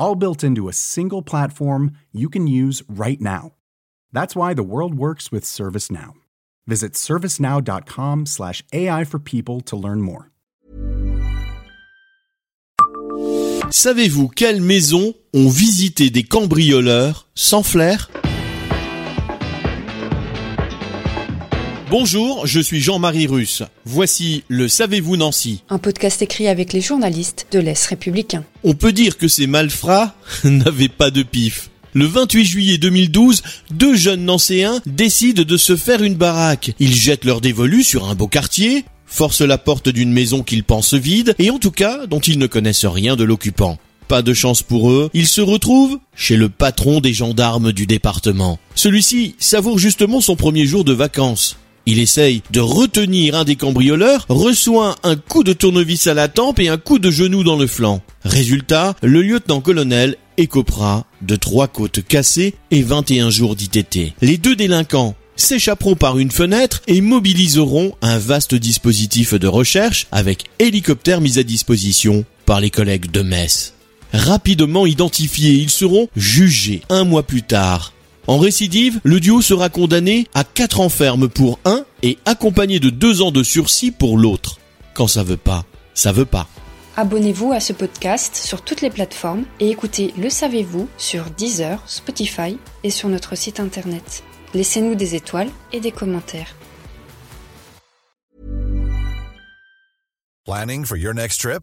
all built into a single platform you can use right now. That's why the world works with ServiceNow. Visit servicenow.com/slash AI for people to learn more. Savez-vous quelles maisons ont visité des cambrioleurs sans flair Bonjour, je suis Jean-Marie Russe. Voici le Savez-vous Nancy Un podcast écrit avec les journalistes de l'Est républicain. On peut dire que ces malfrats n'avaient pas de pif. Le 28 juillet 2012, deux jeunes Nancéens décident de se faire une baraque. Ils jettent leur dévolu sur un beau quartier, forcent la porte d'une maison qu'ils pensent vide, et en tout cas dont ils ne connaissent rien de l'occupant. Pas de chance pour eux, ils se retrouvent chez le patron des gendarmes du département. Celui-ci savoure justement son premier jour de vacances. Il essaye de retenir un des cambrioleurs, reçoit un coup de tournevis à la tempe et un coup de genou dans le flanc. Résultat, le lieutenant-colonel écopera de trois côtes cassées et 21 jours d'ITT. Les deux délinquants s'échapperont par une fenêtre et mobiliseront un vaste dispositif de recherche avec hélicoptère mis à disposition par les collègues de Metz. Rapidement identifiés, ils seront jugés un mois plus tard en récidive, le duo sera condamné à 4 ans ferme pour un et accompagné de 2 ans de sursis pour l'autre. Quand ça veut pas, ça veut pas. Abonnez-vous à ce podcast sur toutes les plateformes et écoutez Le Savez-vous sur Deezer, Spotify et sur notre site internet. Laissez-nous des étoiles et des commentaires. Planning for your next trip?